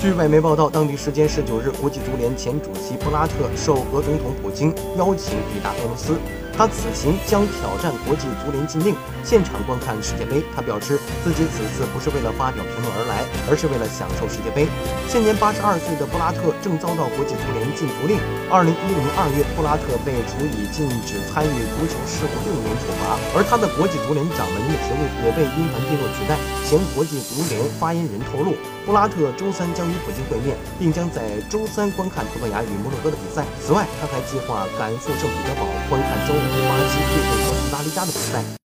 据外媒报道，当地时间十九日，国际足联前主席布拉特受俄总统普京邀请抵达俄罗斯。他此行将挑战国际足联禁令，现场观看世界杯。他表示自己此次不是为了发表评论而来，而是为了享受世界杯。现年八十二岁的布拉特正遭到国际足联禁足令。二零一零二月，布拉特被处以禁止参与足球事务六年处罚，而他的国际足联掌门人的职务也被因凡蒂诺取代。前国际足联发言人透露，布拉特周三将与普京会面，并将在周三观看葡萄牙与摩洛哥的比赛。此外，他还计划赶赴圣彼得堡观看周。Done.